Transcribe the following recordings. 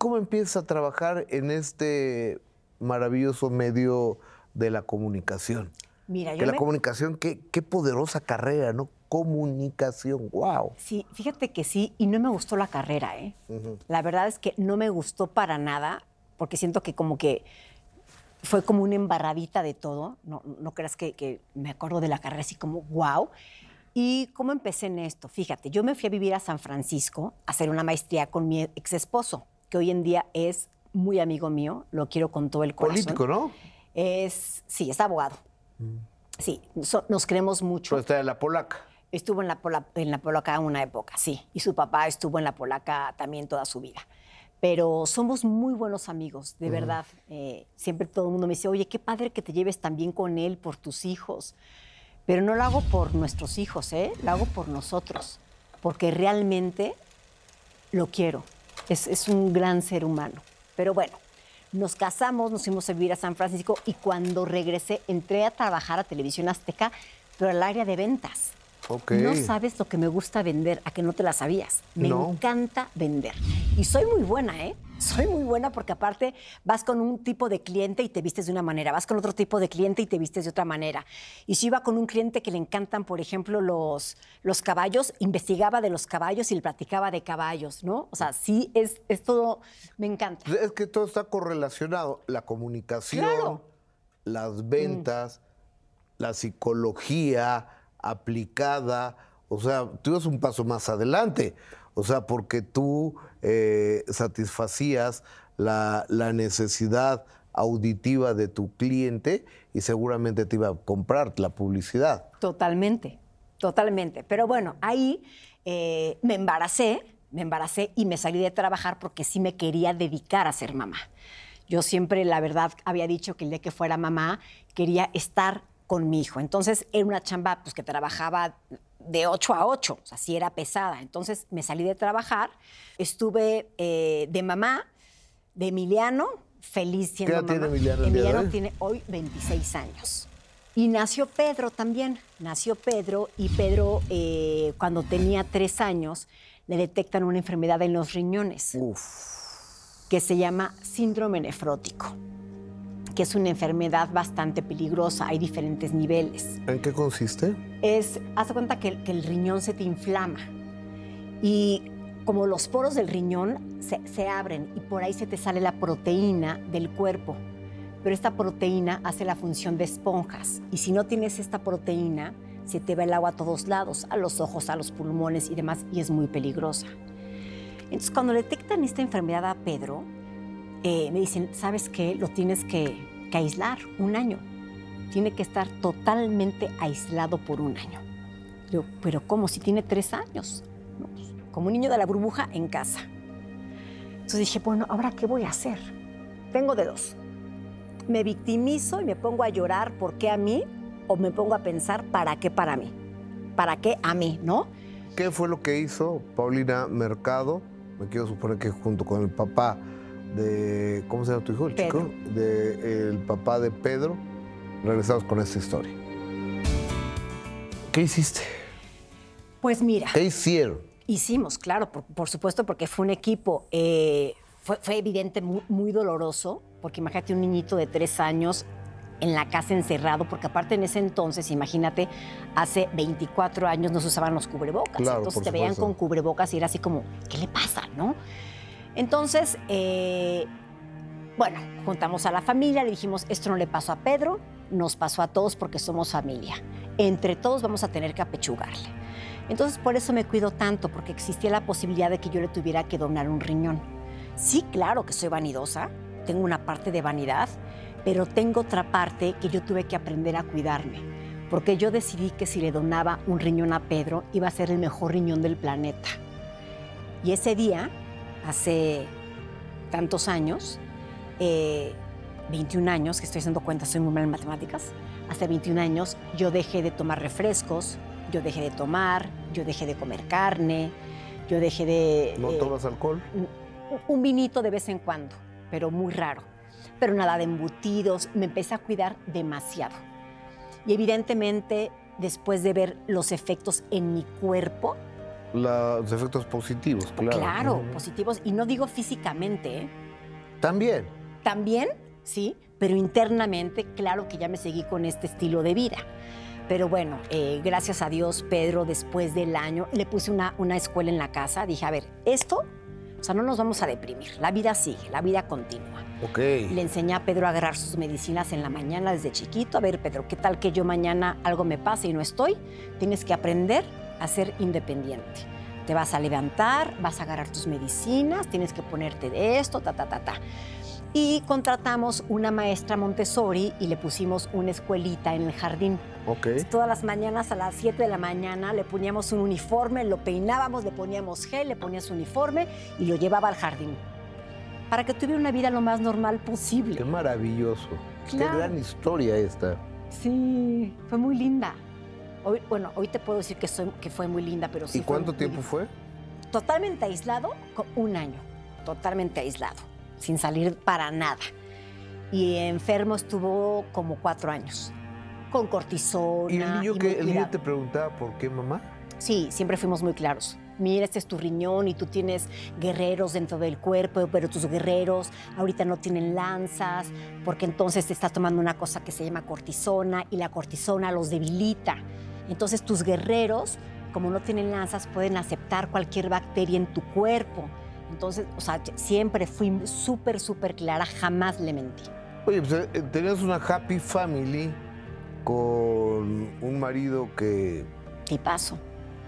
cómo empiezas a trabajar en este maravilloso medio de la comunicación? Mira, que yo la me- comunicación, qué, qué poderosa carrera, ¿no? Comunicación, wow. Sí, fíjate que sí, y no me gustó la carrera, ¿eh? La verdad es que no me gustó para nada, porque siento que como que fue como una embarradita de todo. No, no creas que, que me acuerdo de la carrera así como wow. ¿Y cómo empecé en esto? Fíjate, yo me fui a vivir a San Francisco a hacer una maestría con mi ex esposo, que hoy en día es muy amigo mío, lo quiero con todo el corazón. Político, ¿no? Es, sí, es abogado. Sí, so- nos queremos mucho. Pero está de la polaca. Estuvo en la, pola- en la polaca una época, sí. Y su papá estuvo en la polaca también toda su vida. Pero somos muy buenos amigos, de verdad. Eh, siempre todo el mundo me dice, oye, qué padre que te lleves tan bien con él por tus hijos. Pero no lo hago por nuestros hijos, ¿eh? Lo hago por nosotros. Porque realmente lo quiero. Es, es un gran ser humano. Pero bueno, nos casamos, nos fuimos a vivir a San Francisco y cuando regresé entré a trabajar a Televisión Azteca, pero al área de ventas. No sabes lo que me gusta vender, a que no te la sabías. Me No. encanta vender. Y soy muy buena, ¿eh? Soy muy buena porque aparte vas con un tipo de cliente y te vistes de una manera, vas con otro tipo de cliente y te vistes de otra manera. Y si iba con un cliente que le encantan, por ejemplo, los, los caballos, investigaba de los caballos y le platicaba de caballos, ¿no? O sea, sí, es, es todo, me encanta. Es que todo está correlacionado. La comunicación, Claro. Mm. las ventas, la psicología aplicada. O sea, tú ibas un paso más adelante. O sea, porque tú eh, satisfacías la, necesidad auditiva de tu cliente y seguramente te iba a comprar la publicidad. Totalmente, totalmente. Pero bueno, ahí eh, me embaracé, me embaracé y me salí de trabajar porque sí me quería dedicar a ser mamá. Yo siempre, la verdad, había dicho que el día que fuera mamá quería estar con mi hijo. Entonces, era una chamba pues, que trabajaba de 8 a 8, o sea, sí era pesada. Entonces, me salí de trabajar, estuve eh, de mamá, de Emiliano, feliz siendo tiene mamá. Emiliano Emiliano tiene hoy 26 años. Y nació Pedro también. Nació Pedro y Pedro, eh, cuando tenía tres años, le detectan una enfermedad en los riñones que se llama síndrome nefrótico, que es una enfermedad bastante peligrosa. Hay diferentes niveles ¿En qué consiste? es, haz cuenta que, el- que el riñón se te inflama y como los poros del riñón se, se abren y por ahí se te sale la proteína del cuerpo. Pero esta proteína hace la función de esponjas y si no tienes esta proteína, se te va el agua a todos lados, a los ojos, a los pulmones y demás, y es muy peligrosa. Entonces, cuando detectan esta enfermedad a Pedro, eh, me dicen, ¿sabes qué? Lo tienes que, que aislar un año tiene que estar totalmente aislado por un año. Yo, pero ¿cómo? Si tiene tres años. Pues, como un niño de la burbuja en casa. Entonces dije, bueno, ¿ahora qué voy a hacer? Tengo de dos. Me victimizo y me pongo a llorar, ¿por qué a mí? O me pongo a pensar, ¿para qué para mí? ¿Para qué a mí? ¿No? ¿Qué fue lo que hizo Paulina Mercado? Me quiero suponer que junto con el papá de. ¿Cómo se llama tu hijo? El Pedro. chico. De, el papá de Pedro. Regresamos con esta historia. ¿Qué hiciste? Pues mira. ¿Qué hicieron? Hicimos, claro, por, por supuesto, porque fue un equipo. eh, fue, fue evidente, muy, muy doloroso, porque imagínate un niñito de tres años en la casa encerrado, porque aparte en ese entonces, imagínate, hace 24 años no se usaban los cubrebocas. Claro, entonces te veían con cubrebocas y era así como, ¿qué le pasa, no? Entonces, eh, bueno, juntamos a la familia, le dijimos, esto no le pasó a Pedro, nos pasó a todos porque somos familia. Entre todos vamos a tener que apechugarle. Entonces, por eso me cuido tanto, porque existía la posibilidad de que yo le tuviera que donar un riñón. Sí, claro que soy vanidosa, tengo una parte de vanidad, pero tengo otra parte que yo tuve que aprender a cuidarme, porque yo decidí que si le donaba un riñón a Pedro, iba a ser el mejor riñón del planeta. Y ese día, hace tantos años, eh, 21 años, que estoy haciendo cuentas, soy muy mal en matemáticas, hace 21 años yo dejé de tomar refrescos, yo dejé de tomar, yo dejé de comer carne, yo dejé de... ¿No eh, tomas alcohol? un- un vinito de vez en cuando, pero muy raro. Pero nada de embutidos, me empecé a cuidar demasiado. Y evidentemente, después de ver los efectos en mi cuerpo, los efectos positivos, claro. Claro, Ujú. positivos. Y no digo físicamente, ¿eh? También. También, sí, pero internamente, claro que ya me seguí con este estilo de vida. Pero bueno, eh, gracias a Dios, Pedro, después del año, le puse una, una escuela en la casa. Dije, a ver, esto, o sea, no nos vamos a deprimir. La vida sigue, la vida continúa. Ok. Le enseñé a Pedro a agarrar sus medicinas en la mañana desde chiquito. A ver, Pedro, ¿qué tal que yo mañana algo me pase y no estoy? Tienes que aprender a ser independiente. Te vas a levantar, vas a agarrar tus medicinas, tienes que ponerte de esto, ta, ta, ta, ta. Y contratamos una maestra Montessori y le pusimos una escuelita en el jardín. Ok. Todas las mañanas a las 7 de la mañana le poníamos un uniforme, lo peinábamos, le poníamos gel, le ponías su uniforme y lo llevaba al jardín. Para que tuviera una vida lo más normal posible. Qué maravilloso. Claro. Qué gran historia esta. Sí, fue muy linda. Hoy, bueno, hoy te puedo decir que, soy- que fue muy linda, pero sí. ¿Y cuánto tiempo fue? Totalmente aislado, un año. Totalmente aislado, sin salir para nada. Y enfermo estuvo como cuatro años, con cortisona. ¿Y el niño muy que el niño te preguntaba por qué, mamá? Sí, siempre fuimos muy claros. Mira, este es tu riñón y tú tienes guerreros dentro del cuerpo, pero tus guerreros ahorita no tienen lanzas, porque entonces te estás tomando una cosa que se llama cortisona y la cortisona los debilita. Entonces tus guerreros, como no tienen lanzas, pueden aceptar cualquier bacteria en tu cuerpo. Entonces, o sea, siempre fui súper, súper clara, jamás le mentí. Oye, pues eh, tenías una happy family con un marido que Tipazo.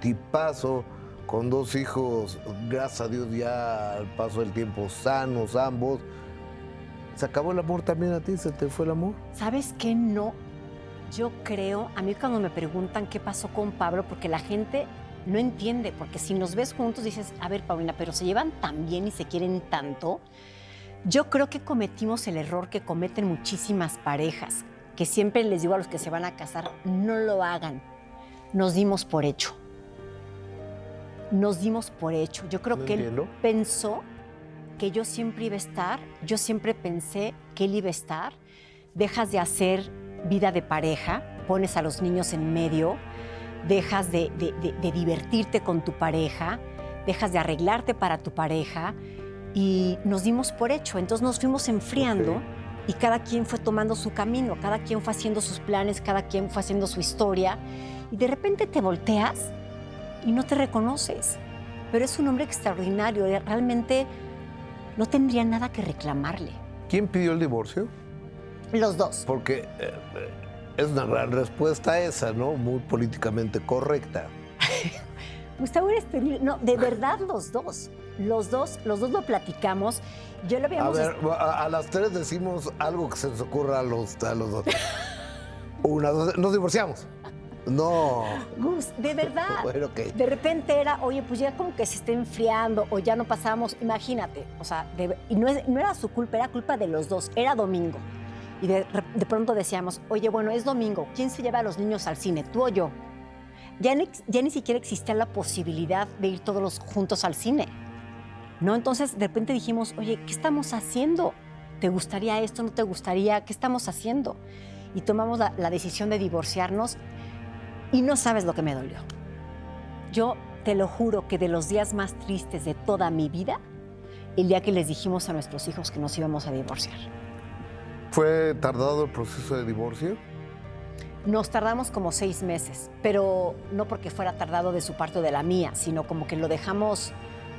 Tipazo, con dos hijos, gracias a Dios ya al paso del tiempo sanos ambos. ¿Se acabó el amor también a ti? ¿Se te fue el amor? ¿Sabes qué? No. Yo creo, a mí cuando me preguntan qué pasó con Pablo, porque la gente no entiende, porque si nos ves juntos dices, a ver, Paulina, pero se llevan tan bien y se quieren tanto. Yo creo que cometimos el error que cometen muchísimas parejas, que siempre les digo a los que se van a casar, no lo hagan. Nos dimos por hecho. Nos dimos por hecho. Yo creo No que él entiendo. pensó que yo siempre iba a estar, yo siempre pensé que él iba a estar, dejas de hacer vida de pareja, pones a los niños en medio, dejas de, de- de- de divertirte con tu pareja, dejas de arreglarte para tu pareja y nos dimos por hecho, entonces nos fuimos enfriando y cada quien fue tomando su camino, cada quien fue haciendo sus planes, cada quien fue haciendo su historia y de repente te volteas y no te reconoces, pero es un hombre extraordinario, eh, realmente no tendría nada que reclamarle. ¿Quién pidió el divorcio? Los dos. Porque eh, eh, es una gran respuesta esa, ¿no? Muy políticamente correcta. Gustavo eres. No, de verdad los dos. Los dos, los dos lo platicamos. Yo lo A habíamos. ver, a, a las tres decimos algo que se nos ocurra a los, a los dos. Una, dos, nos divorciamos. No. Gus, de verdad. Bueno, ok. De repente era, oye, pues ya como que se está enfriando o ya no pasábamos, imagínate, o sea, de- y no, es- no era su culpa, era culpa de los dos, era domingo. Y de, de pronto decíamos, oye, bueno, es domingo, ¿quién se lleva a los niños al cine, tú o yo? Ya ni, ya ni siquiera existía la posibilidad de ir todos los juntos al cine. ¿No? Entonces, de repente dijimos, oye, ¿qué estamos haciendo? ¿Te gustaría esto? ¿No te gustaría? ¿Qué estamos haciendo? Y tomamos la- la decisión de divorciarnos y no sabes lo que me dolió. Yo te lo juro que de los días más tristes de toda mi vida, el día que les dijimos a nuestros hijos que nos íbamos a divorciar. ¿Fue tardado el proceso de divorcio? Nos tardamos como seis meses, pero no porque fuera tardado de su parte o de la mía, sino como que lo dejamos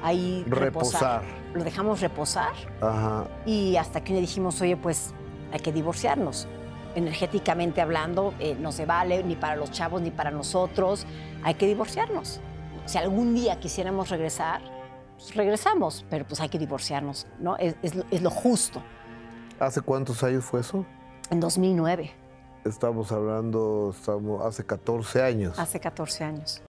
ahí reposar. Reposar. Lo dejamos reposar Ajá. y hasta que le dijimos, oye, pues hay que divorciarnos. Energéticamente hablando, eh, no se vale ni para los chavos ni para nosotros, hay que divorciarnos. Si algún día quisiéramos regresar, pues regresamos, pero pues hay que divorciarnos, ¿no? Es, es lo- es lo justo. ¿Hace cuántos años fue eso? En 2009, Estamos hablando, estamos hace 14 años. hace 14 años.